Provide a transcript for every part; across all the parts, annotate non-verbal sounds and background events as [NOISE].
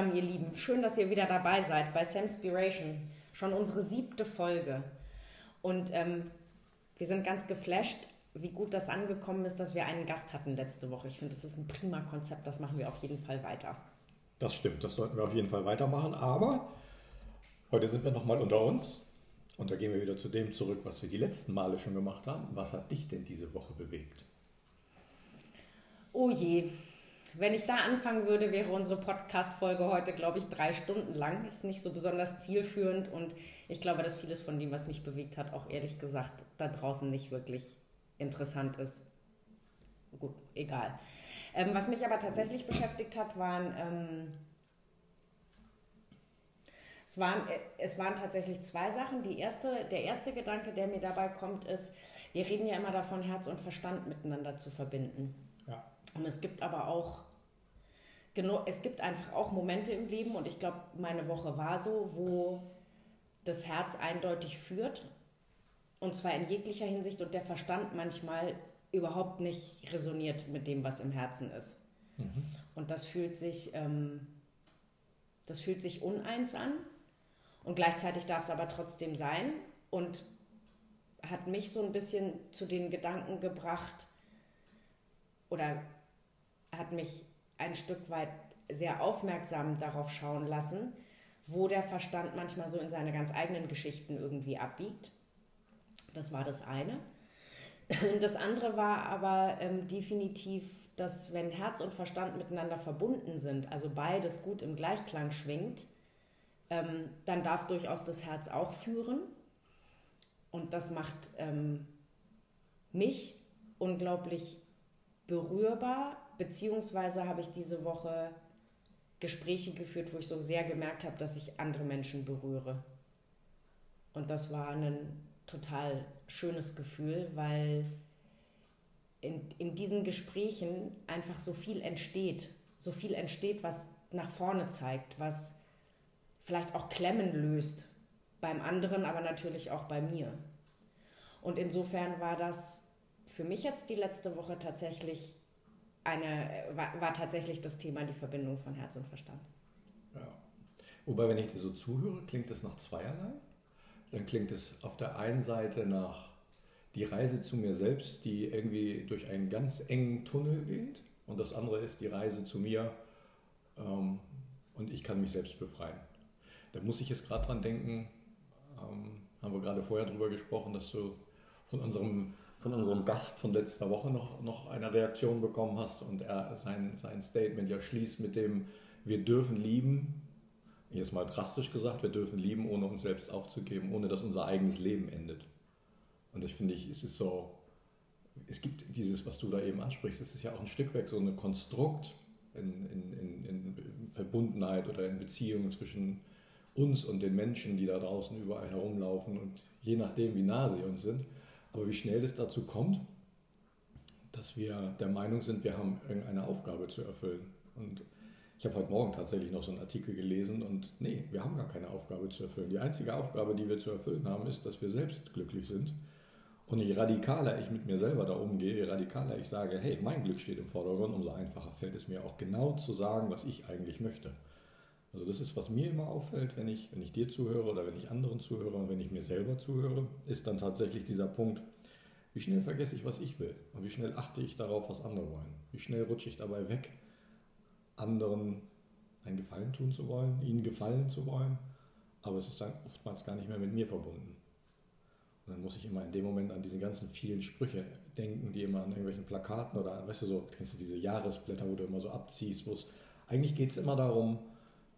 Zusammen, ihr Lieben. Schön, dass ihr wieder dabei seid bei Samspiration. Schon unsere siebte Folge. Und ähm, wir sind ganz geflasht, wie gut das angekommen ist, dass wir einen Gast hatten letzte Woche. Ich finde, das ist ein prima Konzept. Das machen wir auf jeden Fall weiter. Das stimmt, das sollten wir auf jeden Fall weitermachen. Aber heute sind wir nochmal unter uns. Und da gehen wir wieder zu dem zurück, was wir die letzten Male schon gemacht haben. Was hat dich denn diese Woche bewegt? Oh je, wenn ich da anfangen würde, wäre unsere Podcast-Folge heute, glaube ich, drei Stunden lang. Ist nicht so besonders zielführend und ich glaube, dass vieles von dem, was mich bewegt hat, auch ehrlich gesagt da draußen nicht wirklich interessant ist. Gut, egal. Ähm, was mich aber tatsächlich beschäftigt hat, waren, ähm, es, waren äh, es waren tatsächlich zwei Sachen. Die erste, der erste Gedanke, der mir dabei kommt, ist, wir reden ja immer davon, Herz und Verstand miteinander zu verbinden. Und es gibt aber auch genau, es gibt einfach auch Momente im Leben und ich glaube, meine Woche war so, wo das Herz eindeutig führt und zwar in jeglicher Hinsicht und der Verstand manchmal überhaupt nicht resoniert mit dem, was im Herzen ist. Mhm. Und das fühlt sich, ähm, das fühlt sich uneins an und gleichzeitig darf es aber trotzdem sein und hat mich so ein bisschen zu den Gedanken gebracht oder hat mich ein Stück weit sehr aufmerksam darauf schauen lassen, wo der Verstand manchmal so in seine ganz eigenen Geschichten irgendwie abbiegt. Das war das eine. [CLEARS THROAT] Das andere war aber ähm, definitiv, dass wenn Herz und Verstand miteinander verbunden sind, also beides gut im Gleichklang schwingt, ähm, dann darf durchaus das Herz auch führen. Und das macht ähm, mich unglaublich berührbar, beziehungsweise habe ich diese Woche Gespräche geführt, wo ich so sehr gemerkt habe, dass ich andere Menschen berühre. Und das war ein total schönes Gefühl, weil in, in diesen Gesprächen einfach so viel entsteht, so viel entsteht, was nach vorne zeigt, was vielleicht auch Klemmen löst beim anderen, aber natürlich auch bei mir. Und insofern war das für mich jetzt die letzte Woche tatsächlich eine, war, war tatsächlich das Thema die Verbindung von Herz und Verstand. Ja. Wobei, wenn ich dir so zuhöre, klingt das nach zweierlei. Dann klingt es auf der einen Seite nach die Reise zu mir selbst, die irgendwie durch einen ganz engen Tunnel geht. Und das andere ist die Reise zu mir ähm, und ich kann mich selbst befreien. Da muss ich jetzt gerade dran denken, ähm, haben wir gerade vorher drüber gesprochen, dass du von unserem von unserem Gast von letzter Woche noch, noch eine Reaktion bekommen hast und er sein, sein Statement ja schließt mit dem, wir dürfen lieben, jetzt mal drastisch gesagt, wir dürfen lieben, ohne uns selbst aufzugeben, ohne dass unser eigenes Leben endet. Und ich finde, es ist so, es gibt dieses, was du da eben ansprichst, es ist ja auch ein Stück weg so ein Konstrukt in, in, in, in Verbundenheit oder in Beziehungen zwischen uns und den Menschen, die da draußen überall herumlaufen und je nachdem, wie nah sie uns sind aber wie schnell es dazu kommt, dass wir der Meinung sind, wir haben irgendeine Aufgabe zu erfüllen. Und ich habe heute Morgen tatsächlich noch so einen Artikel gelesen und nee, wir haben gar keine Aufgabe zu erfüllen. Die einzige Aufgabe, die wir zu erfüllen haben, ist, dass wir selbst glücklich sind. Und je radikaler ich mit mir selber da umgehe, je radikaler ich sage, hey, mein Glück steht im Vordergrund, umso einfacher fällt es mir auch genau zu sagen, was ich eigentlich möchte. Also das ist, was mir immer auffällt, wenn ich, wenn ich dir zuhöre oder wenn ich anderen zuhöre und wenn ich mir selber zuhöre, ist dann tatsächlich dieser Punkt, wie schnell vergesse ich, was ich will und wie schnell achte ich darauf, was andere wollen. Wie schnell rutsche ich dabei weg, anderen einen Gefallen tun zu wollen, ihnen gefallen zu wollen, aber es ist dann oftmals gar nicht mehr mit mir verbunden. Und dann muss ich immer in dem Moment an diese ganzen vielen Sprüche denken, die immer an irgendwelchen Plakaten oder, weißt du, so, kennst du diese Jahresblätter, wo du immer so abziehst, wo es, eigentlich geht es immer darum,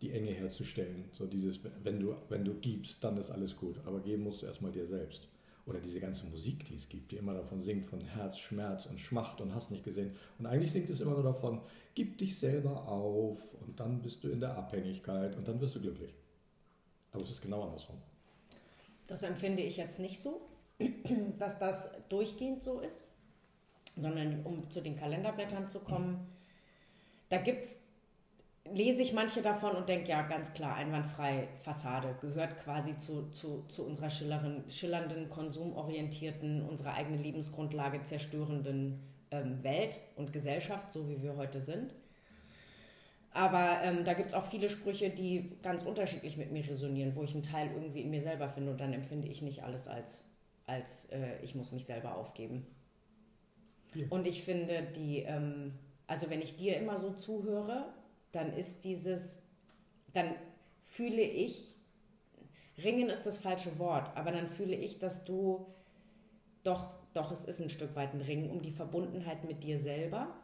die Enge herzustellen. So dieses, wenn du, wenn du gibst, dann ist alles gut. Aber geben musst du erstmal dir selbst. Oder diese ganze Musik, die es gibt, die immer davon singt, von Herz, Schmerz und Schmacht und hast nicht gesehen. Und eigentlich singt es immer nur davon, gib dich selber auf und dann bist du in der Abhängigkeit und dann wirst du glücklich. Aber es ist genau andersrum. Das empfinde ich jetzt nicht so, [CLEARS THROAT] dass das durchgehend so ist, sondern um zu den Kalenderblättern zu kommen, da gibt es lese ich manche davon und denke, ja, ganz klar, einwandfrei Fassade, gehört quasi zu, zu, zu unserer schillernden, konsumorientierten, unsere eigene Lebensgrundlage zerstörenden ähm, Welt und Gesellschaft, so wie wir heute sind. Aber ähm, da gibt es auch viele Sprüche, die ganz unterschiedlich mit mir resonieren, wo ich einen Teil irgendwie in mir selber finde und dann empfinde ich nicht alles als, als äh, ich muss mich selber aufgeben. Ja. Und ich finde, die, ähm, also wenn ich dir immer so zuhöre, dann ist dieses, dann fühle ich, ringen ist das falsche Wort, aber dann fühle ich, dass du doch, doch, es ist ein Stück weit ein Ringen um die Verbundenheit mit dir selber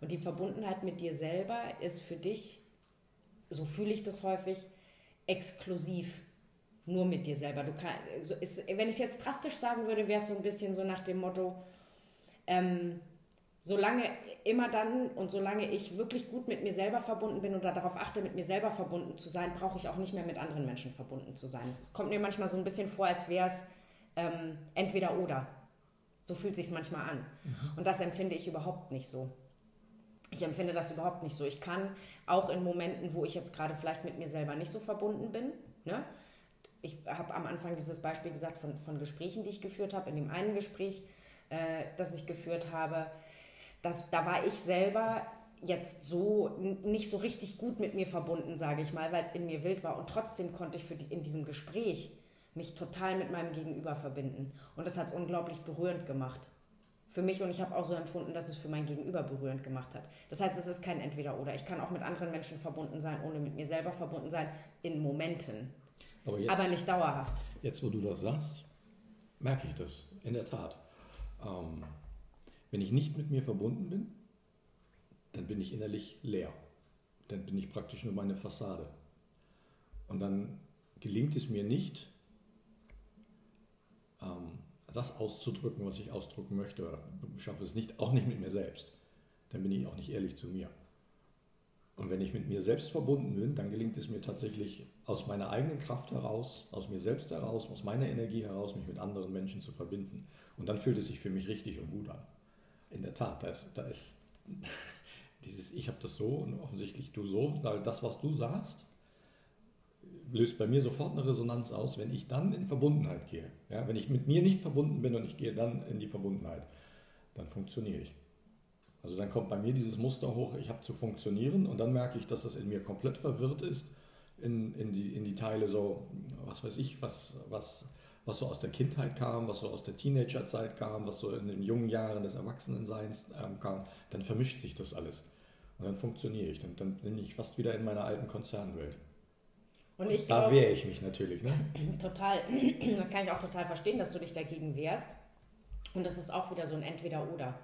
und die Verbundenheit mit dir selber ist für dich, so fühle ich das häufig, exklusiv nur mit dir selber. Du kann, also ist, wenn ich es jetzt drastisch sagen würde, wäre es so ein bisschen so nach dem Motto, ähm, solange immer dann und solange ich wirklich gut mit mir selber verbunden bin oder darauf achte, mit mir selber verbunden zu sein, brauche ich auch nicht mehr mit anderen Menschen verbunden zu sein. Es kommt mir manchmal so ein bisschen vor, als wäre es ähm, entweder oder. So fühlt sich manchmal an. Mhm. Und das empfinde ich überhaupt nicht so. Ich empfinde das überhaupt nicht so. Ich kann auch in Momenten, wo ich jetzt gerade vielleicht mit mir selber nicht so verbunden bin, ne? ich habe am Anfang dieses Beispiel gesagt von, von Gesprächen, die ich geführt habe. In dem einen Gespräch, äh, das ich geführt habe, das, da war ich selber jetzt so nicht so richtig gut mit mir verbunden, sage ich mal, weil es in mir wild war. Und trotzdem konnte ich für die, in diesem Gespräch mich total mit meinem Gegenüber verbinden. Und das hat es unglaublich berührend gemacht für mich und ich habe auch so empfunden, dass es für mein Gegenüber berührend gemacht hat. Das heißt, es ist kein Entweder-Oder. Ich kann auch mit anderen Menschen verbunden sein, ohne mit mir selber verbunden sein, in Momenten. Aber, jetzt, aber nicht dauerhaft. Jetzt, wo du das sagst, merke ich das, in der Tat. Ähm, wenn ich nicht mit mir verbunden bin, dann bin ich innerlich leer. Dann bin ich praktisch nur meine Fassade. Und dann gelingt es mir nicht, ähm, das auszudrücken, was ich ausdrücken möchte, oder schaffe es nicht, auch nicht mit mir selbst, dann bin ich auch nicht ehrlich zu mir. Und wenn ich mit mir selbst verbunden bin, dann gelingt es mir tatsächlich aus meiner eigenen Kraft heraus, aus mir selbst heraus, aus meiner Energie heraus, mich mit anderen Menschen zu verbinden. Und dann fühlt es sich für mich richtig und gut an. In der Tat, da ist, da ist [LAUGHS] dieses Ich habe das so und offensichtlich du so, weil das, was du sagst, löst bei mir sofort eine Resonanz aus, wenn ich dann in Verbundenheit gehe. Ja, wenn ich mit mir nicht verbunden bin und ich gehe dann in die Verbundenheit, dann funktioniere ich. Also dann kommt bei mir dieses Muster hoch, ich habe zu funktionieren und dann merke ich, dass das in mir komplett verwirrt ist in, in, die, in die Teile so, was weiß ich, was, was, was so aus der Kindheit kam, was so aus der Teenagerzeit kam, was so in den jungen Jahren des Erwachsenenseins ähm, kam, dann vermischt sich das alles. Und dann funktioniere ich, dann, dann bin ich fast wieder in meiner alten Konzernwelt. Und ich da wehre ich mich natürlich. Ne? [CLEARS THROAT] Total. [CLEARS THROAT] da kann ich auch total verstehen, dass du dich dagegen wehrst. Und das ist auch wieder so ein Entweder-Oder.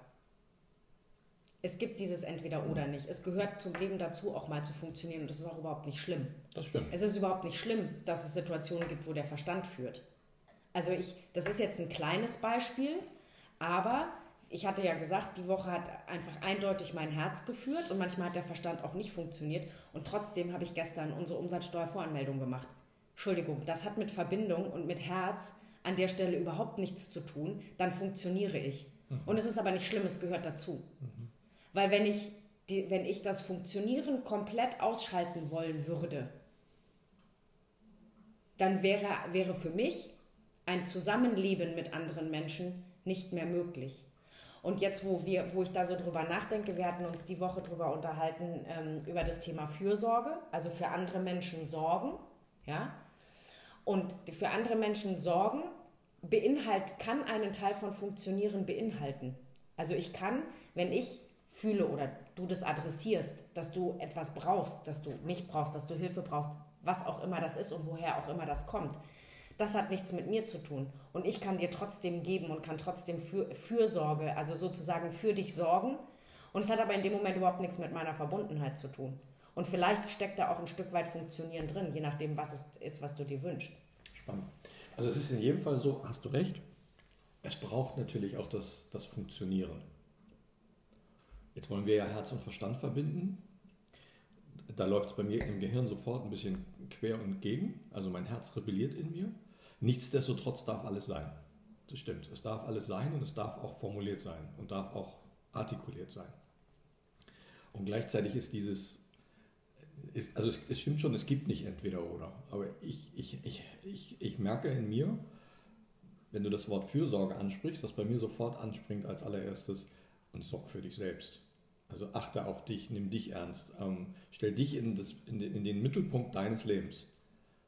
Es gibt dieses Entweder-Oder nicht. Es gehört zum Leben dazu, auch mal zu funktionieren. Und das ist auch überhaupt nicht schlimm. Das stimmt. Es ist überhaupt nicht schlimm, dass es Situationen gibt, wo der Verstand führt. Also ich, das ist jetzt ein kleines Beispiel, aber ich hatte ja gesagt, die Woche hat einfach eindeutig mein Herz geführt und manchmal hat der Verstand auch nicht funktioniert. Und trotzdem habe ich gestern unsere Umsatzsteuervoranmeldung gemacht. Entschuldigung, das hat mit Verbindung und mit Herz an der Stelle überhaupt nichts zu tun. Dann funktioniere ich. Mhm. Und es ist aber nicht schlimm, es gehört dazu. Mhm. Weil wenn ich, die, wenn ich das Funktionieren komplett ausschalten wollen würde, dann wäre, wäre für mich ein Zusammenleben mit anderen Menschen nicht mehr möglich. Und jetzt, wo, wir, wo ich da so drüber nachdenke, wir hatten uns die Woche drüber unterhalten, ähm, über das Thema Fürsorge, also für andere Menschen sorgen. Ja? Und für andere Menschen sorgen beinhalt, kann einen Teil von Funktionieren beinhalten. Also ich kann, wenn ich fühle oder du das adressierst, dass du etwas brauchst, dass du mich brauchst, dass du Hilfe brauchst, was auch immer das ist und woher auch immer das kommt, das hat nichts mit mir zu tun. Und ich kann dir trotzdem geben und kann trotzdem für, Fürsorge, also sozusagen für dich sorgen. Und es hat aber in dem Moment überhaupt nichts mit meiner Verbundenheit zu tun. Und vielleicht steckt da auch ein Stück weit Funktionieren drin, je nachdem, was es ist, was du dir wünschst. Spannend. Also es ist in jedem Fall so, hast du recht, es braucht natürlich auch das, das Funktionieren. Jetzt wollen wir ja Herz und Verstand verbinden. Da läuft es bei mir im Gehirn sofort ein bisschen quer und gegen. Also mein Herz rebelliert in mir. Nichtsdestotrotz darf alles sein. Das stimmt. Es darf alles sein und es darf auch formuliert sein und darf auch artikuliert sein. Und gleichzeitig ist dieses, ist, also es, es, stimmt schon, es gibt nicht entweder oder. Aber ich, ich, ich, ich, ich merke in mir, wenn du das Wort Fürsorge ansprichst, dass bei mir sofort anspringt als allererstes und sorg für dich selbst. Also achte auf dich, nimm dich ernst. Ähm, stell dich in, das, in, in den Mittelpunkt deines Lebens.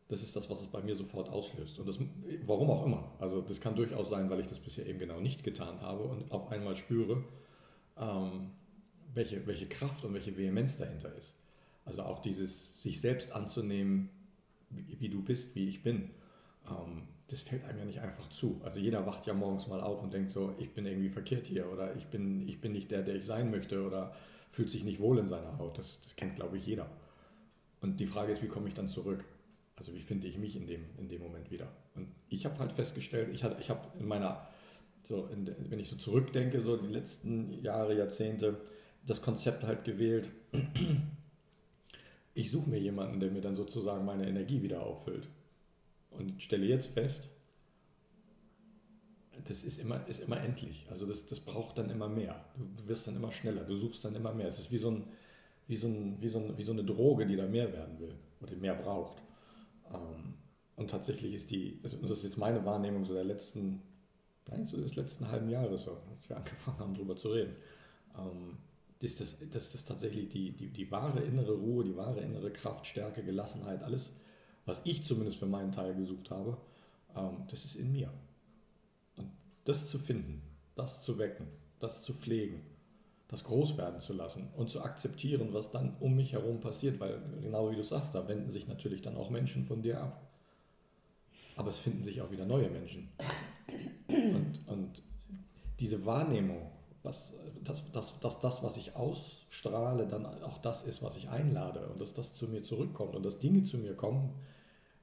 Das ist das, was es bei mir sofort auslöst. Und das, warum auch immer. Also das kann durchaus sein, weil ich das bisher eben genau nicht getan habe und auf einmal spüre, ähm, welche, welche Kraft und welche Vehemenz dahinter ist. Also auch dieses sich selbst anzunehmen, wie, wie du bist, wie ich bin. Ähm, das fällt einem ja nicht einfach zu. Also jeder wacht ja morgens mal auf und denkt so, ich bin irgendwie verkehrt hier oder ich bin, ich bin nicht der, der ich sein möchte oder fühlt sich nicht wohl in seiner Haut. Das, das kennt, glaube ich, jeder. Und die Frage ist, wie komme ich dann zurück? Also wie finde ich mich in dem, in dem Moment wieder? Und ich habe halt festgestellt, ich, ich habe in meiner, so in, wenn ich so zurückdenke, so die letzten Jahre, Jahrzehnte, das Konzept halt gewählt, ich suche mir jemanden, der mir dann sozusagen meine Energie wieder auffüllt und stelle jetzt fest, das ist immer, ist immer endlich. Also das, das braucht dann immer mehr. Du wirst dann immer schneller, du suchst dann immer mehr. Es ist wie so, ein, wie, so ein, wie, so ein, wie so eine Droge, die da mehr werden will oder mehr braucht. Ähm, und tatsächlich ist die, also das ist jetzt meine Wahrnehmung so der letzten, eigentlich so des letzten halben Jahres, so, als wir [LAUGHS] angefangen haben, darüber zu reden, ähm, ist das, das, das tatsächlich die, die, die wahre innere Ruhe, die wahre innere Kraft, Stärke, Gelassenheit, alles was ich zumindest für meinen Teil gesucht habe, ähm, das ist in mir. Und das zu finden, das zu wecken, das zu pflegen, das groß werden zu lassen und zu akzeptieren, was dann um mich herum passiert, weil genau wie du sagst, da wenden sich natürlich dann auch Menschen von dir ab. Aber es finden sich auch wieder neue Menschen. Und, und diese Wahrnehmung, was, dass, dass, dass das, was ich ausstrahle, dann auch das ist, was ich einlade und dass das zu mir zurückkommt und dass Dinge zu mir kommen,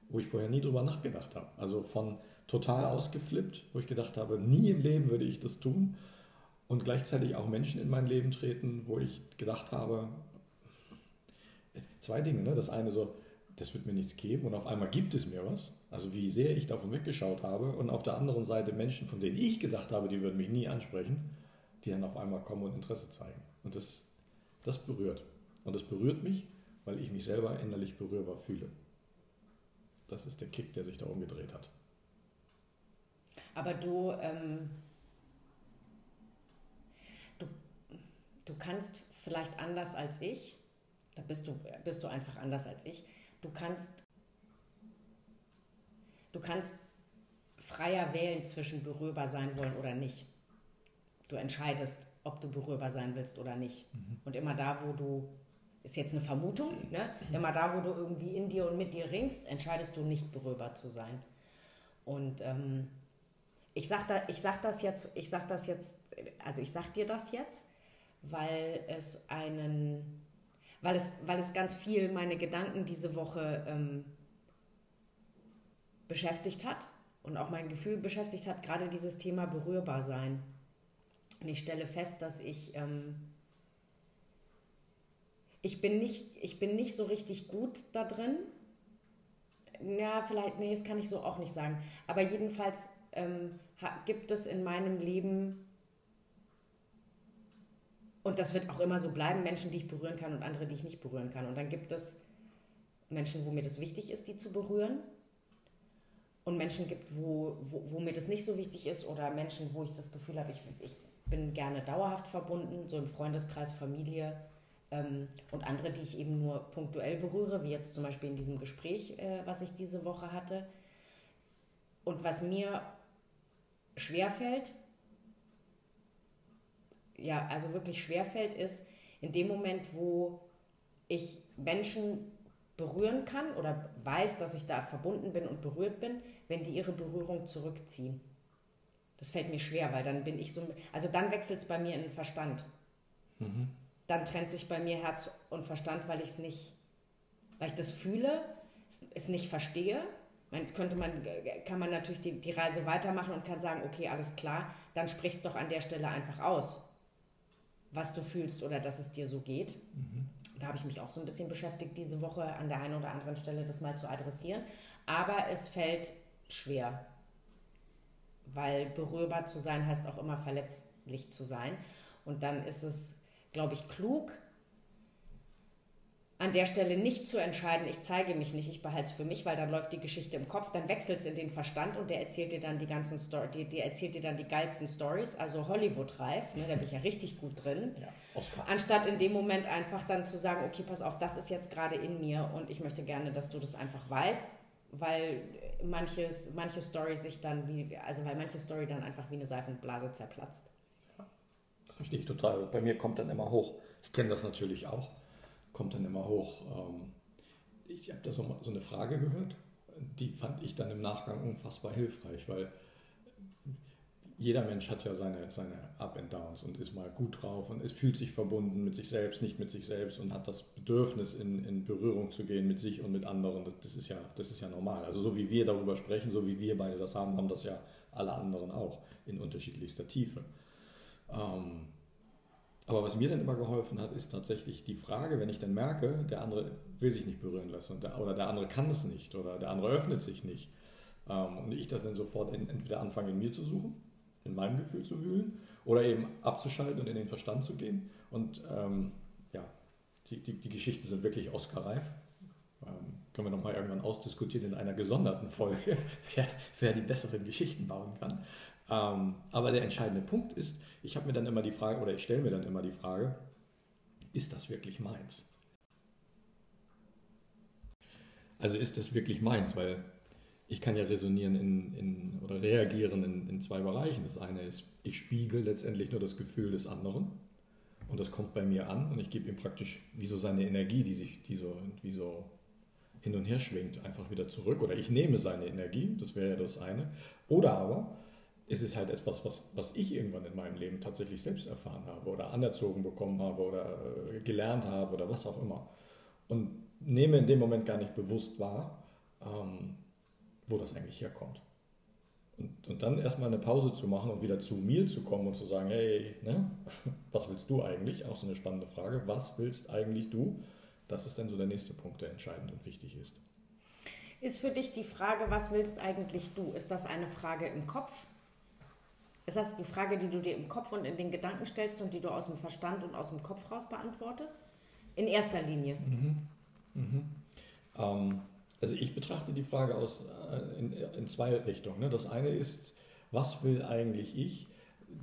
wo ich vorher nie drüber nachgedacht habe. Also von total ausgeflippt, wo ich gedacht habe, nie im Leben würde ich das tun. Und gleichzeitig auch Menschen in mein Leben treten, wo ich gedacht habe, zwei Dinge. Ne? Das eine so, das wird mir nichts geben und auf einmal gibt es mir was. Also wie sehr ich davon weggeschaut habe. Und auf der anderen Seite Menschen, von denen ich gedacht habe, die würden mich nie ansprechen, die dann auf einmal kommen und Interesse zeigen. Und das, das berührt. Und das berührt mich, weil ich mich selber innerlich berührbar fühle. Das ist der Kick, der sich da umgedreht hat. Aber du, ähm, du kannst vielleicht anders als ich, da bist du, bist du einfach anders als ich, du kannst, du kannst freier wählen zwischen berührbar sein wollen oder nicht. Du entscheidest, ob du berührbar sein willst oder nicht. Mhm. Und immer da, wo du ist jetzt eine Vermutung, ne? immer da, wo du irgendwie in dir und mit dir ringst, entscheidest du nicht berührbar zu sein. Und ähm, ich sage da, sag das jetzt, ich sag das jetzt, also ich sag dir das jetzt, weil es einen, weil es, weil es ganz viel meine Gedanken diese Woche ähm, beschäftigt hat und auch mein Gefühl beschäftigt hat, gerade dieses Thema berührbar sein. Und ich stelle fest, dass ich ähm, ich bin nicht, ich bin nicht so richtig gut da drin. Ja, vielleicht, nee, das kann ich so auch nicht sagen. Aber jedenfalls ähm, gibt es in meinem Leben, und das wird auch immer so bleiben, Menschen, die ich berühren kann und andere, die ich nicht berühren kann. Und dann gibt es Menschen, wo mir das wichtig ist, die zu berühren. Und Menschen gibt, wo, wo, wo mir das nicht so wichtig ist. Oder Menschen, wo ich das Gefühl habe, ich, ich bin gerne dauerhaft verbunden, so im Freundeskreis, Familie ähm, und andere, die ich eben nur punktuell berühre, wie jetzt zum Beispiel in diesem Gespräch, äh, was ich diese Woche hatte. Und was mir schwerfällt, ja, also wirklich schwerfällt, ist in dem Moment, wo ich Menschen berühren kann oder weiß, dass ich da verbunden bin und berührt bin, wenn die ihre Berührung zurückziehen. Das fällt mir schwer, weil dann bin ich so, also dann wechselt es bei mir in den Verstand. Mhm dann trennt sich bei mir Herz und Verstand, weil ich es nicht, weil ich das fühle, es nicht verstehe. Jetzt könnte man, kann man natürlich die, die Reise weitermachen und kann sagen, okay, alles klar, dann sprichst doch an der Stelle einfach aus, was du fühlst oder dass es dir so geht. Mhm. Da habe ich mich auch so ein bisschen beschäftigt, diese Woche an der einen oder anderen Stelle das mal zu adressieren. Aber es fällt schwer, weil berührbar zu sein heißt auch immer verletzlich zu sein. Und dann ist es glaube ich, klug, an der Stelle nicht zu entscheiden, ich zeige mich nicht, ich behalte es für mich, weil dann läuft die Geschichte im Kopf, dann wechselt es in den Verstand und der erzählt dir dann die ganzen Story, die, die erzählt dir dann die geilsten Stories, also Hollywood-reif, ne, da bin ich ja richtig gut drin. Ja, Oscar. Anstatt in dem Moment einfach dann zu sagen, okay, pass auf, das ist jetzt gerade in mir und ich möchte gerne, dass du das einfach weißt, weil manches, manche Story sich dann wie, also weil manche Story dann einfach wie eine Seifenblase zerplatzt. Ja, das verstehe ich total. Bei mir kommt dann immer hoch. Ich kenne das natürlich auch kommt dann immer hoch. Ähm, ich habe da so, eine Frage gehört, die fand ich dann im Nachgang unfassbar hilfreich, weil jeder Mensch hat ja seine, seine Up and Downs und ist mal gut drauf und es fühlt sich verbunden mit sich selbst, nicht mit sich selbst und hat das Bedürfnis, in, in Berührung zu gehen mit sich und mit anderen. Das, das, ist ja, das ist ja normal. Also so wie wir darüber sprechen, so wie wir beide das haben, haben das ja alle anderen auch in unterschiedlichster Tiefe. Ähm, aber was mir dann immer geholfen hat, ist tatsächlich die Frage, wenn ich dann merke, der andere will sich nicht berühren lassen der, oder der andere kann es nicht oder der andere öffnet sich nicht. Ähm, und ich das dann sofort in, entweder anfange in mir zu suchen, in meinem Gefühl zu wühlen oder eben abzuschalten und in den Verstand zu gehen. Und ähm, ja, die, die, die, Geschichten sind wirklich Oscar-reif. Ähm, können wir nochmal irgendwann ausdiskutieren in einer gesonderten Folge, [LAUGHS] wer, wer die besseren Geschichten bauen kann. Ähm, aber der entscheidende Punkt ist, ich habe mir dann immer die Frage, oder ich stelle mir dann immer die Frage, ist das wirklich meins? Also ist das wirklich meins? Weil ich kann ja resonieren in, in, oder reagieren in, in zwei Bereichen. Das eine ist, ich spiegel letztendlich nur das Gefühl des anderen und das kommt bei mir an und ich gebe ihm praktisch wie so seine Energie, die sich die so, wie so hin und her schwingt, einfach wieder zurück. Oder ich nehme seine Energie, das wäre ja das eine. Oder aber ist es halt etwas, was, was ich irgendwann in meinem Leben tatsächlich selbst erfahren habe oder anerzogen bekommen habe oder äh, gelernt habe oder was auch immer. Und nehme in dem Moment gar nicht bewusst wahr, ähm, wo das eigentlich herkommt. Und, und dann erstmal eine Pause zu machen und wieder zu mir zu kommen und zu sagen, hey, ne, [LAUGHS] was willst du eigentlich? Auch so eine spannende Frage. Was willst eigentlich du? Das ist dann so der nächste Punkt, der entscheidend und wichtig ist. Ist für dich die Frage, was willst eigentlich du? Ist das eine Frage im Kopf? Ist das die Frage, die du dir im Kopf und in den Gedanken stellst und die du aus dem Verstand und aus dem Kopf raus beantwortest? In erster Linie. Mhm. Mhm. Ähm, also ich betrachte die Frage aus, äh, in, in, zwei Richtungen. Ne? Das eine ist, was will eigentlich ich?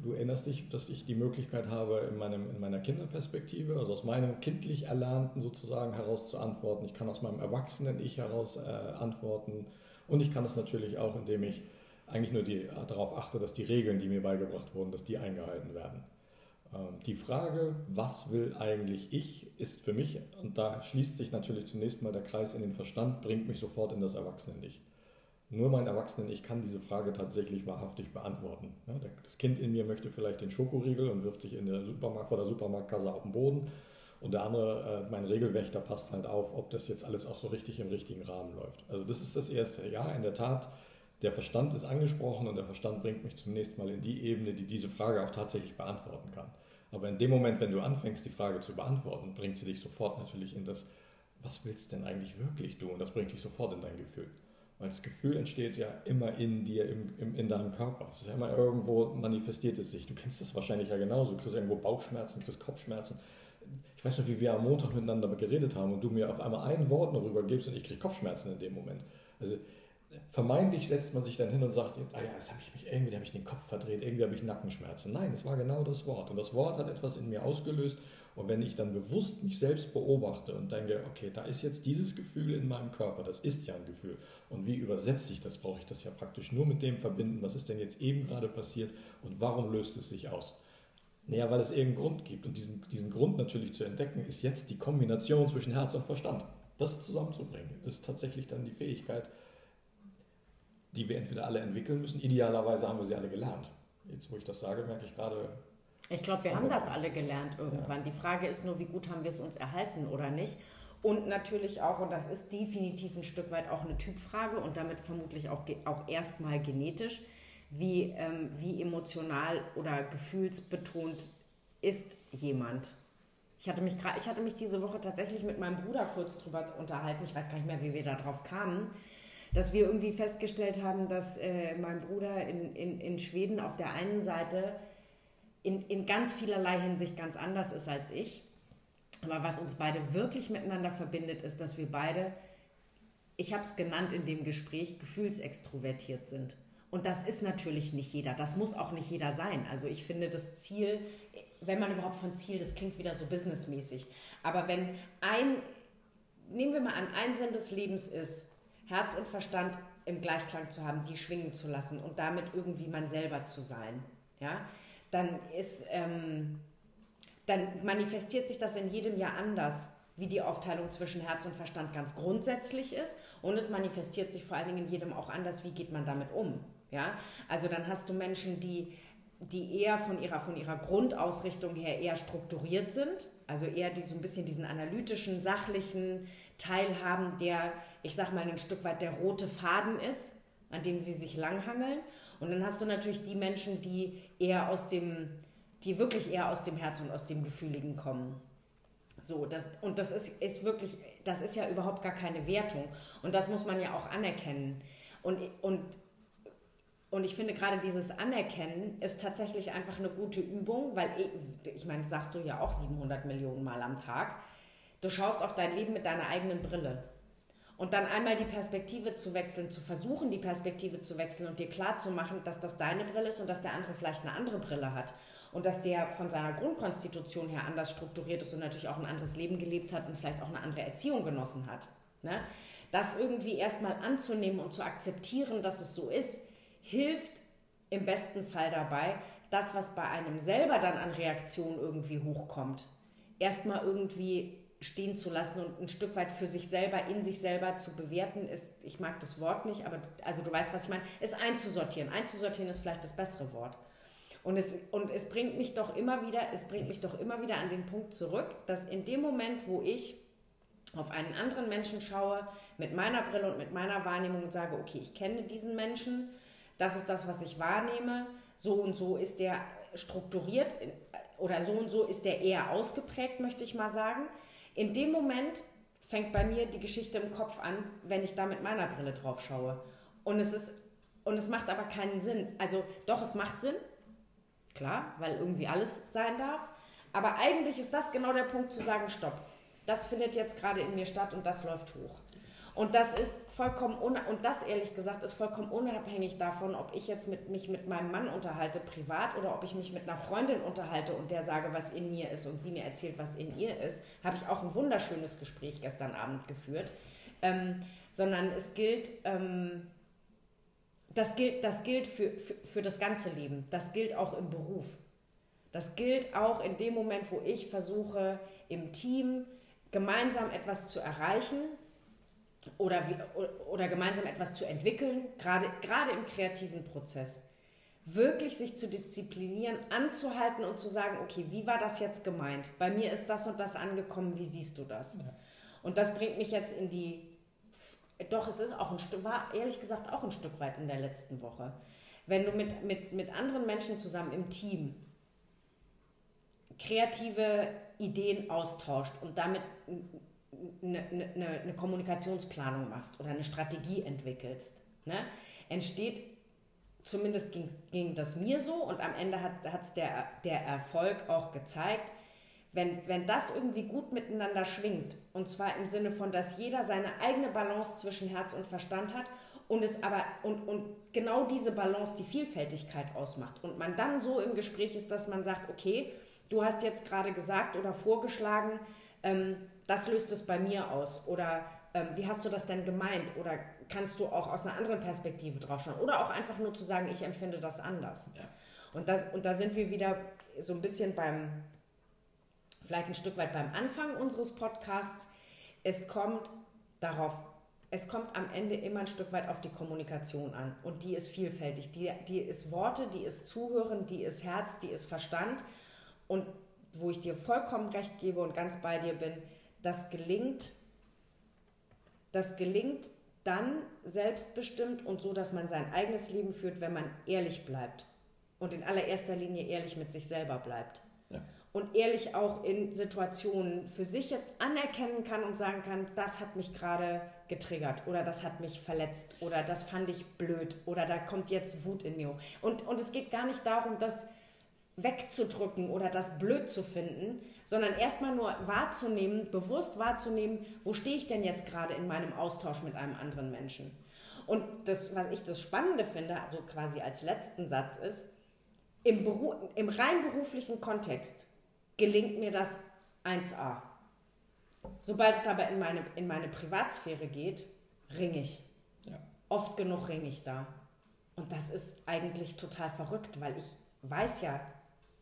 Du erinnerst dich, dass ich die Möglichkeit habe, in, meinem, in meiner Kinderperspektive, also aus meinem kindlich Erlernten sozusagen heraus zu antworten. Ich kann aus meinem Erwachsenen-Ich heraus äh, antworten. Und ich kann es natürlich auch, indem ich eigentlich nur die, darauf achte, dass die Regeln, die mir beigebracht wurden, dass die eingehalten werden. Ähm, die Frage, was will eigentlich ich, ist für mich, und da schließt sich natürlich zunächst mal der Kreis in den Verstand, bringt mich sofort in das Erwachsenen-Ich. Nur mein Erwachsenen-Ich kann diese Frage tatsächlich wahrhaftig beantworten. Das Kind in mir möchte vielleicht den Schokoriegel und wirft sich in der Supermarkt, vor der Supermarktkasse auf den Boden. Und der andere, äh, mein Regelwächter, passt halt auf, ob das jetzt alles auch so richtig im richtigen Rahmen läuft. Also das ist das Erste. Ja, in der Tat, der Verstand ist angesprochen und der Verstand bringt mich zunächst mal in die Ebene, die diese Frage auch tatsächlich beantworten kann. Aber in dem Moment, wenn du anfängst, die Frage zu beantworten, bringt sie dich sofort natürlich in das, was willst du denn eigentlich wirklich du? Und das bringt dich sofort in dein Gefühl. Weil das Gefühl entsteht ja immer in dir, im, im, in deinem Körper. Es ist ja immer irgendwo manifestiert es sich. Du kennst das wahrscheinlich ja genauso. Du kriegst irgendwo Bauchschmerzen, kriegst Kopfschmerzen. Ich weiß noch, wie wir am Montag miteinander geredet haben und du mir auf einmal ein Wort darüber gibst und ich kriege Kopfschmerzen in dem Moment. Also vermeintlich setzt man sich dann hin und sagt, ah ja, jetzt habe ich mich irgendwie, habe ich den Kopf verdreht, irgendwie habe ich Nackenschmerzen. Nein, es war genau das Wort. Und das Wort hat etwas in mir ausgelöst. Und wenn ich dann bewusst mich selbst beobachte und denke, okay, da ist jetzt dieses Gefühl in meinem Körper, das ist ja ein Gefühl. Und wie übersetze ich das? Brauche ich das ja praktisch nur mit dem verbinden, was ist denn jetzt eben gerade passiert und warum löst es sich aus? Naja, weil es irgendeinen Grund gibt. Und diesen, diesen Grund natürlich zu entdecken, ist jetzt die Kombination zwischen Herz und Verstand. Das zusammenzubringen, das ist tatsächlich dann die Fähigkeit, die wir entweder alle entwickeln müssen. Idealerweise haben wir sie alle gelernt. Jetzt, wo ich das sage, merke ich gerade. Ich glaube, wir haben das alle gelernt irgendwann. Ja. Die Frage ist nur, wie gut haben wir es uns erhalten oder nicht. Und natürlich auch, und das ist definitiv ein Stück weit auch eine Typfrage und damit vermutlich auch, auch erstmal genetisch, wie, ähm, wie emotional oder gefühlsbetont ist jemand. Ich hatte, mich ich hatte mich diese Woche tatsächlich mit meinem Bruder kurz drüber unterhalten. Ich weiß gar nicht mehr, wie wir da drauf kamen dass wir irgendwie festgestellt haben, dass äh, mein Bruder in, in, in Schweden auf der einen Seite in, in ganz vielerlei Hinsicht ganz anders ist als ich. Aber was uns beide wirklich miteinander verbindet, ist, dass wir beide, ich habe es genannt in dem Gespräch, gefühlsextrovertiert sind. Und das ist natürlich nicht jeder. Das muss auch nicht jeder sein. Also ich finde das Ziel, wenn man überhaupt von Ziel, das klingt wieder so businessmäßig. Aber wenn ein, nehmen wir mal an, ein Sinn des Lebens ist, Herz und Verstand im Gleichklang zu haben, die schwingen zu lassen und damit irgendwie man selber zu sein, ja, dann ist, ähm, dann manifestiert sich das in jedem Jahr anders, wie die Aufteilung zwischen Herz und Verstand ganz grundsätzlich ist. Und es manifestiert sich vor allen Dingen in jedem auch anders, wie geht man damit um, ja, also dann hast du Menschen, die die eher von ihrer, von ihrer Grundausrichtung her eher strukturiert sind, also eher die so ein bisschen diesen analytischen, sachlichen Teil haben, der, ich sag mal, ein Stück weit der rote Faden ist, an dem sie sich langhangeln. Und dann hast du natürlich die Menschen, die eher aus dem, die wirklich eher aus dem Herz und aus dem Gefühligen kommen. So, das, und das ist, ist wirklich, das ist ja überhaupt gar keine Wertung. Und das muss man ja auch anerkennen. Und, und und ich finde gerade dieses Anerkennen ist tatsächlich einfach eine gute Übung, weil ich, ich meine, sagst du ja auch 700 Millionen Mal am Tag. Du schaust auf dein Leben mit deiner eigenen Brille. Und dann einmal die Perspektive zu wechseln, zu versuchen, die Perspektive zu wechseln und dir klar zu machen, dass das deine Brille ist und dass der andere vielleicht eine andere Brille hat. Und dass der von seiner Grundkonstitution her anders strukturiert ist und natürlich auch ein anderes Leben gelebt hat und vielleicht auch eine andere Erziehung genossen hat. Ne? Das irgendwie erstmal anzunehmen und zu akzeptieren, dass es so ist, hilft im besten Fall dabei, das, was bei einem selber dann an Reaktion irgendwie hochkommt, erstmal irgendwie stehen zu lassen und ein Stück weit für sich selber, in sich selber zu bewerten, ist, ich mag das Wort nicht, aber also du weißt, was ich meine, ist einzusortieren. Einzusortieren ist vielleicht das bessere Wort. Und es, und es bringt mich doch immer wieder, es bringt mich doch immer wieder an den Punkt zurück, dass in dem Moment, wo ich auf einen anderen Menschen schaue, mit meiner Brille und mit meiner Wahrnehmung und sage, okay, ich kenne diesen Menschen, das ist das, was ich wahrnehme, so und so ist der strukturiert oder so und so ist der eher ausgeprägt, möchte ich mal sagen. In dem Moment fängt bei mir die Geschichte im Kopf an, wenn ich da mit meiner Brille drauf schaue. Und es ist und es macht aber keinen Sinn. Also doch, es macht Sinn, klar, weil irgendwie alles sein darf. Aber eigentlich ist das genau der Punkt zu sagen, stopp. Das findet jetzt gerade in mir statt und das läuft hoch. Und das ist vollkommen, und das ehrlich gesagt ist vollkommen unabhängig davon, ob ich jetzt mit, mich mit meinem Mann unterhalte, privat, oder ob ich mich mit einer Freundin unterhalte und der sage, was in mir ist und sie mir erzählt, was in ihr ist. Habe ich auch ein wunderschönes Gespräch gestern Abend geführt. Ähm, sondern es gilt, ähm, das gilt, das gilt für, für, für das ganze Leben. Das gilt auch im Beruf. Das gilt auch in dem Moment, wo ich versuche, im Team gemeinsam etwas zu erreichen, oder, oder gemeinsam etwas zu entwickeln, gerade, gerade im kreativen Prozess. Wirklich sich zu disziplinieren, anzuhalten und zu sagen, okay, wie war das jetzt gemeint? Bei mir ist das und das angekommen, wie siehst du das? Ja. Und das bringt mich jetzt in die, doch es ist auch ein Stück, war ehrlich gesagt auch ein Stück weit in der letzten Woche. Wenn du mit, mit, mit anderen Menschen zusammen im Team kreative Ideen austauscht und damit eine, eine, eine Kommunikationsplanung machst oder eine Strategie entwickelst, ne, entsteht, zumindest ging, ging das mir so und am Ende hat es der, der Erfolg auch gezeigt, wenn, wenn das irgendwie gut miteinander schwingt, und zwar im Sinne von, dass jeder seine eigene Balance zwischen Herz und Verstand hat und es aber und, und genau diese Balance die Vielfältigkeit ausmacht und man dann so im Gespräch ist, dass man sagt, okay, du hast jetzt gerade gesagt oder vorgeschlagen, ähm, das löst es bei mir aus oder ähm, wie hast du das denn gemeint oder kannst du auch aus einer anderen Perspektive drauf schauen oder auch einfach nur zu sagen, ich empfinde das anders. Ja. Und, das, und da sind wir wieder so ein bisschen beim, vielleicht ein Stück weit beim Anfang unseres Podcasts. Es kommt darauf, es kommt am Ende immer ein Stück weit auf die Kommunikation an und die ist vielfältig. Die, die ist Worte, die ist Zuhören, die ist Herz, die ist Verstand und wo ich dir vollkommen recht gebe und ganz bei dir bin, das gelingt, das gelingt dann selbstbestimmt und so, dass man sein eigenes Leben führt, wenn man ehrlich bleibt und in allererster Linie ehrlich mit sich selber bleibt. Ja. Und ehrlich auch in Situationen für sich jetzt anerkennen kann und sagen kann, das hat mich gerade getriggert oder das hat mich verletzt oder das fand ich blöd oder da kommt jetzt Wut in mir. Und, und es geht gar nicht darum, dass wegzudrücken oder das blöd zu finden, sondern erstmal nur wahrzunehmen, bewusst wahrzunehmen, wo stehe ich denn jetzt gerade in meinem Austausch mit einem anderen Menschen. Und das, was ich das Spannende finde, also quasi als letzten Satz ist, im, Beru im rein beruflichen Kontext gelingt mir das 1a. Sobald es aber in meine, in meine Privatsphäre geht, ringe ich. Ja. Oft genug ringe ich da. Und das ist eigentlich total verrückt, weil ich weiß ja,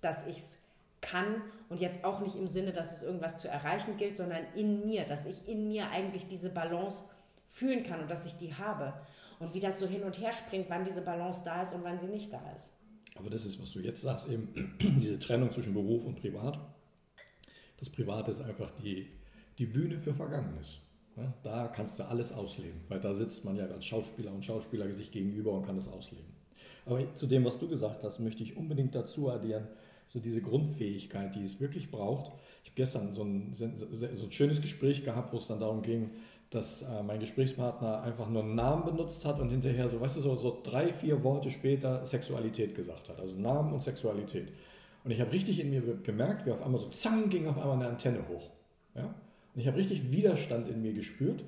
dass ich es kann und jetzt auch nicht im Sinne, dass es irgendwas zu erreichen gilt, sondern in mir, dass ich in mir eigentlich diese Balance fühlen kann und dass ich die habe. Und wie das so hin und her springt, wann diese Balance da ist und wann sie nicht da ist. Aber das ist, was du jetzt sagst, eben [CLEARS THROAT] diese Trennung zwischen Beruf und Privat. Das Private ist einfach die, die Bühne für Vergangenes. Da kannst du alles ausleben, weil da sitzt man ja als Schauspieler und Schauspieler sich gegenüber und kann das ausleben. Aber zu dem, was du gesagt hast, möchte ich unbedingt dazu addieren, so diese Grundfähigkeit, die es wirklich braucht. Ich habe gestern so ein, so ein schönes Gespräch gehabt, wo es dann darum ging, dass äh, mein Gesprächspartner einfach nur einen Namen benutzt hat und hinterher so, weißt du, so, so drei, vier Worte später Sexualität gesagt hat. Also Namen und Sexualität. Und ich habe richtig in mir gemerkt, wie auf einmal so zang ging auf einmal eine Antenne hoch. Ja? Und ich habe richtig Widerstand in mir gespürt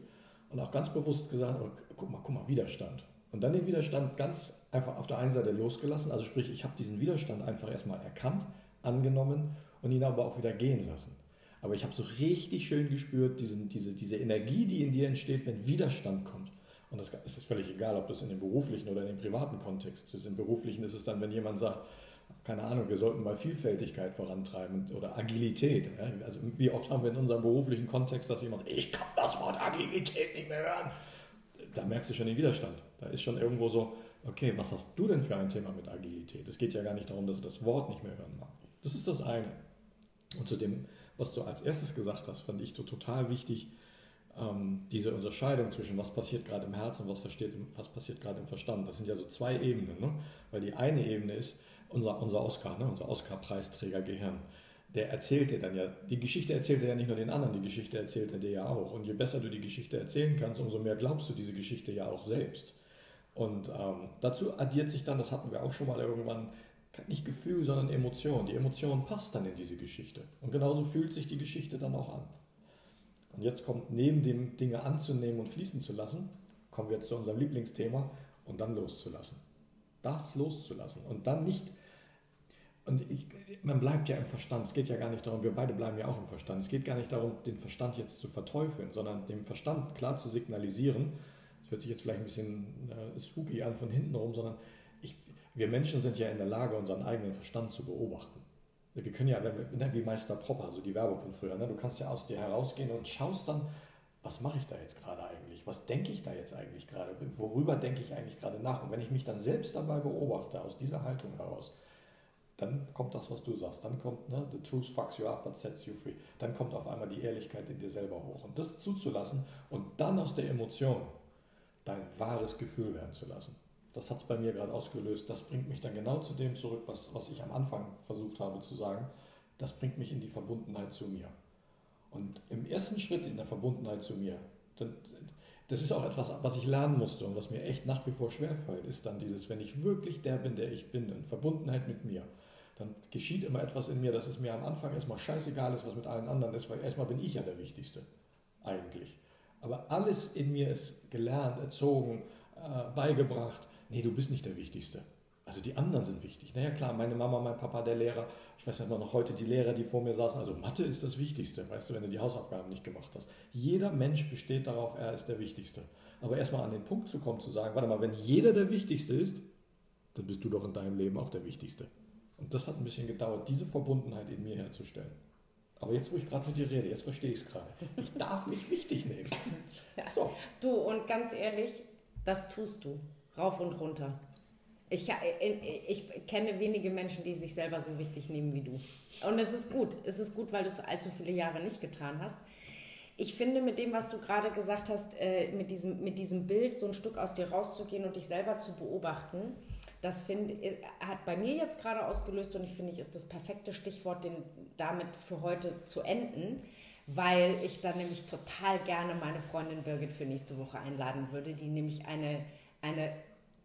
und auch ganz bewusst gesagt, oh, guck mal, guck mal, Widerstand. Und dann den Widerstand ganz einfach auf der einen Seite losgelassen. Also sprich, ich habe diesen Widerstand einfach erstmal erkannt, angenommen und ihn aber auch wieder gehen lassen. Aber ich habe so richtig schön gespürt, diese, diese, diese Energie, die in dir entsteht, wenn Widerstand kommt. Und das ist völlig egal, ob das in dem beruflichen oder in dem privaten Kontext ist. Im beruflichen ist es dann, wenn jemand sagt, keine Ahnung, wir sollten mal Vielfältigkeit vorantreiben oder Agilität. Also wie oft haben wir in unserem beruflichen Kontext, dass jemand, ich kann das Wort Agilität nicht mehr hören. Da merkst du schon den Widerstand. Da ist schon irgendwo so, okay, was hast du denn für ein Thema mit Agilität? Es geht ja gar nicht darum, dass du das Wort nicht mehr hören magst. Das ist das eine. Und zu dem, was du als erstes gesagt hast, fand ich so total wichtig, ähm, diese Unterscheidung zwischen was passiert gerade im Herzen und was, versteht, was passiert gerade im Verstand. Das sind ja so zwei Ebenen. Ne? Weil die eine Ebene ist unser, unser Oscar, ne? unser Oscar-Preisträger Gehirn. Der erzählt dir dann ja, die Geschichte erzählt er ja nicht nur den anderen, die Geschichte erzählt er dir ja auch. Und je besser du die Geschichte erzählen kannst, umso mehr glaubst du diese Geschichte ja auch selbst. Und ähm, dazu addiert sich dann, das hatten wir auch schon mal irgendwann, nicht Gefühl, sondern Emotion. Die Emotion passt dann in diese Geschichte. Und genauso fühlt sich die Geschichte dann auch an. Und jetzt kommt neben dem Dinge anzunehmen und fließen zu lassen, kommen wir jetzt zu unserem Lieblingsthema und dann loszulassen. Das loszulassen und dann nicht. Und ich, man bleibt ja im Verstand. Es geht ja gar nicht darum, wir beide bleiben ja auch im Verstand. Es geht gar nicht darum, den Verstand jetzt zu verteufeln, sondern dem Verstand klar zu signalisieren. Hört sich jetzt vielleicht ein bisschen äh, spooky an von hinten rum, sondern wir Menschen sind ja in der Lage, unseren eigenen Verstand zu beobachten. Wir können ja, ne, wie Meister Propper, so die Werbung von früher, ne? du kannst ja aus dir herausgehen und schaust dann, was mache ich da jetzt gerade eigentlich? Was denke ich da jetzt eigentlich gerade? Worüber denke ich eigentlich gerade nach? Und wenn ich mich dann selbst dabei beobachte, aus dieser Haltung heraus, dann kommt das, was du sagst. Dann kommt, ne, the truth fucks you up but sets you free. Dann kommt auf einmal die Ehrlichkeit in dir selber hoch. Und das zuzulassen und dann aus der Emotion dein wahres Gefühl werden zu lassen das hat es bei mir gerade ausgelöst. Das bringt mich dann genau zu dem zurück, was, was ich am Anfang versucht habe zu sagen. Das bringt mich in die Verbundenheit zu mir. Und im ersten Schritt in der Verbundenheit zu mir, das ist auch etwas, was ich lernen musste und was mir echt nach wie vor schwerfällt, ist dann dieses, wenn ich wirklich der bin, der ich bin, in Verbundenheit mit mir, dann geschieht immer etwas in mir, dass es mir am Anfang erstmal scheißegal ist, was mit allen anderen ist, weil erstmal bin ich ja der Wichtigste, eigentlich. Aber alles in mir ist gelernt, erzogen, äh, beigebracht, nee, du bist nicht der Wichtigste. Also die anderen sind wichtig. Naja klar, meine Mama, mein Papa, der Lehrer, ich weiß ja immer noch heute die Lehrer, die vor mir saßen, also Mathe ist das Wichtigste, weißt du, wenn du die Hausaufgaben nicht gemacht hast. Jeder Mensch besteht darauf, er ist der Wichtigste. Aber erstmal an den Punkt zu kommen, zu sagen, warte mal, wenn jeder der Wichtigste ist, dann bist du doch in deinem Leben auch der Wichtigste. Und das hat ein bisschen gedauert, diese Verbundenheit in mir herzustellen. Aber jetzt, wo ich gerade mit dir rede, jetzt verstehe ich es gerade. Ich darf mich wichtig nehmen. [LAUGHS] So. Du, und ganz ehrlich, das tust du rauf und runter. Ich, ich kenne wenige Menschen, die sich selber so wichtig nehmen wie du. Und es ist gut. Es ist gut, weil du es allzu viele Jahre nicht getan hast. Ich finde, mit dem, was du gerade gesagt hast, äh, mit, diesem, mit diesem Bild so ein Stück aus dir rauszugehen und dich selber zu beobachten, das find, äh, hat bei mir jetzt gerade ausgelöst und ich finde, ich ist das perfekte Stichwort, den, damit für heute zu enden, weil ich dann nämlich total gerne meine Freundin Birgit für nächste Woche einladen würde, die nämlich eine, eine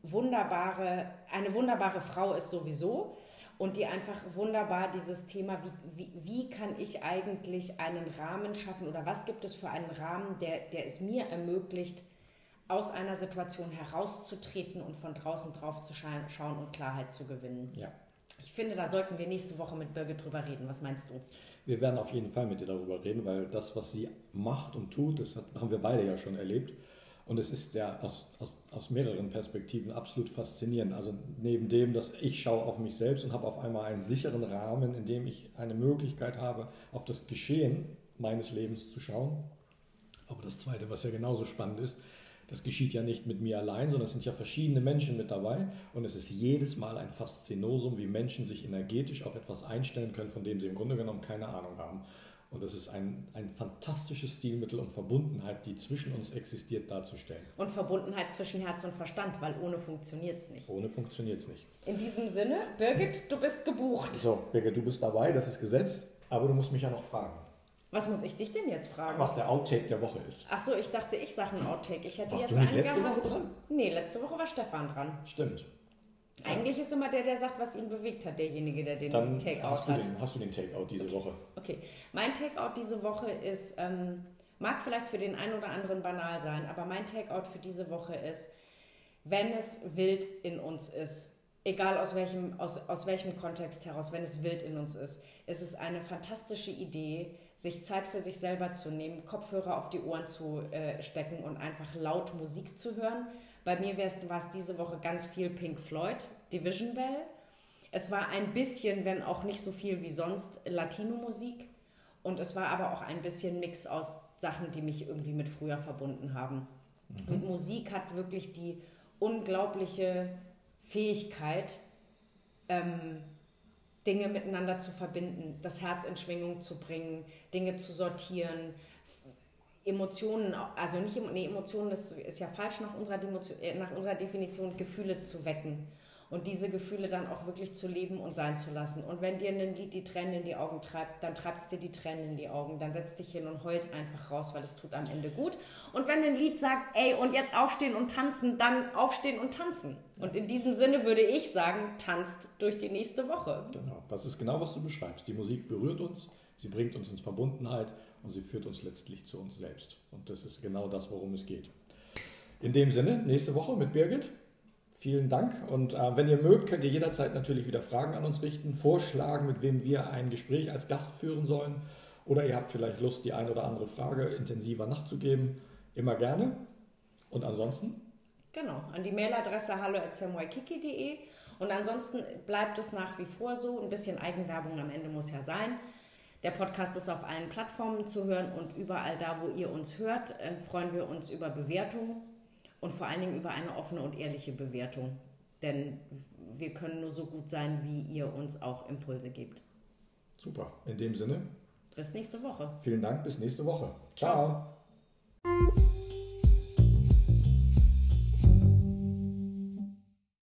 wunderbare, eine wunderbare Frau ist sowieso und die einfach wunderbar dieses Thema, wie, wie, wie kann ich eigentlich einen Rahmen schaffen oder was gibt es für einen Rahmen, der, der es mir ermöglicht, aus einer Situation herauszutreten und von draußen drauf zu schauen und Klarheit zu gewinnen. Ja. Ich finde, da sollten wir nächste Woche mit Birgit drüber reden. Was meinst du? Wir werden auf jeden Fall mit ihr darüber reden, weil das, was sie macht und tut, das haben wir beide ja schon erlebt. Und es ist ja aus, aus, aus mehreren Perspektiven absolut faszinierend. Also neben dem, dass ich schaue auf mich selbst und habe auf einmal einen sicheren Rahmen, in dem ich eine Möglichkeit habe, auf das Geschehen meines Lebens zu schauen. Aber das Zweite, was ja genauso spannend ist, das geschieht ja nicht mit mir allein, sondern es sind ja verschiedene Menschen mit dabei. Und es ist jedes Mal ein Faszinosum, wie Menschen sich energetisch auf etwas einstellen können, von dem sie im Grunde genommen keine Ahnung haben. Und das ist ein, ein fantastisches Stilmittel, um Verbundenheit, die zwischen uns existiert, darzustellen. Und Verbundenheit zwischen Herz und Verstand, weil ohne funktioniert es nicht. Ohne funktioniert es nicht. In diesem Sinne, Birgit, du bist gebucht. So, Birgit, du bist dabei, das ist gesetzt, aber du musst mich ja noch fragen. Was muss ich dich denn jetzt fragen? Was der Outtake der Woche ist. Ach so, ich dachte, ich sage ein Outtake. Ich hätte Warst jetzt du nicht letzte Woche dran? Nee, letzte Woche war Stefan dran. Stimmt. Eigentlich ist immer der, der sagt, was ihn bewegt hat, derjenige, der den Dann Takeout hast hat. Den, hast du den Takeout diese okay. Woche? Okay. Mein Takeout diese Woche ist, ähm, mag vielleicht für den einen oder anderen banal sein, aber mein Takeout für diese Woche ist, wenn es wild in uns ist, egal aus welchem, aus, aus welchem Kontext heraus, wenn es wild in uns ist, ist es eine fantastische Idee, sich Zeit für sich selber zu nehmen, Kopfhörer auf die Ohren zu äh, stecken und einfach laut Musik zu hören. Bei mir war es diese Woche ganz viel Pink Floyd, Division Bell. Es war ein bisschen, wenn auch nicht so viel wie sonst, Latino-Musik. Und es war aber auch ein bisschen Mix aus Sachen, die mich irgendwie mit früher verbunden haben. Mhm. Und Musik hat wirklich die unglaubliche Fähigkeit, ähm, Dinge miteinander zu verbinden, das Herz in Schwingung zu bringen, Dinge zu sortieren, Emotionen, also nicht nee, Emotionen, das ist ja falsch nach unserer, äh, nach unserer Definition, Gefühle zu wecken und diese Gefühle dann auch wirklich zu leben und sein zu lassen. Und wenn dir ein Lied die Tränen in die Augen treibt, dann treibt es dir die Tränen in die Augen. Dann setz dich hin und heulst einfach raus, weil es tut am Ende gut. Und wenn ein Lied sagt, ey, und jetzt aufstehen und tanzen, dann aufstehen und tanzen. Und in diesem Sinne würde ich sagen, tanzt durch die nächste Woche. Genau, das ist genau, was du beschreibst. Die Musik berührt uns, sie bringt uns in Verbundenheit und sie führt uns letztlich zu uns selbst. Und das ist genau das, worum es geht. In dem Sinne, nächste Woche mit Birgit. Vielen Dank. Und äh, wenn ihr mögt, könnt ihr jederzeit natürlich wieder Fragen an uns richten, vorschlagen, mit wem wir ein Gespräch als Gast führen sollen. Oder ihr habt vielleicht Lust, die ein oder andere Frage intensiver nachzugeben. Immer gerne. Und ansonsten? Genau, an die Mailadresse hallo.samuaikiki.de. Und ansonsten bleibt es nach wie vor so. Ein bisschen Eigenwerbung am Ende muss ja sein. Der Podcast ist auf allen Plattformen zu hören und überall da, wo ihr uns hört, äh, freuen wir uns über Bewertungen und vor allen Dingen über eine offene und ehrliche Bewertung. Denn wir können nur so gut sein, wie ihr uns auch Impulse gebt. Super. In dem Sinne. Bis nächste Woche. Vielen Dank. Bis nächste Woche. Ciao. Ciao.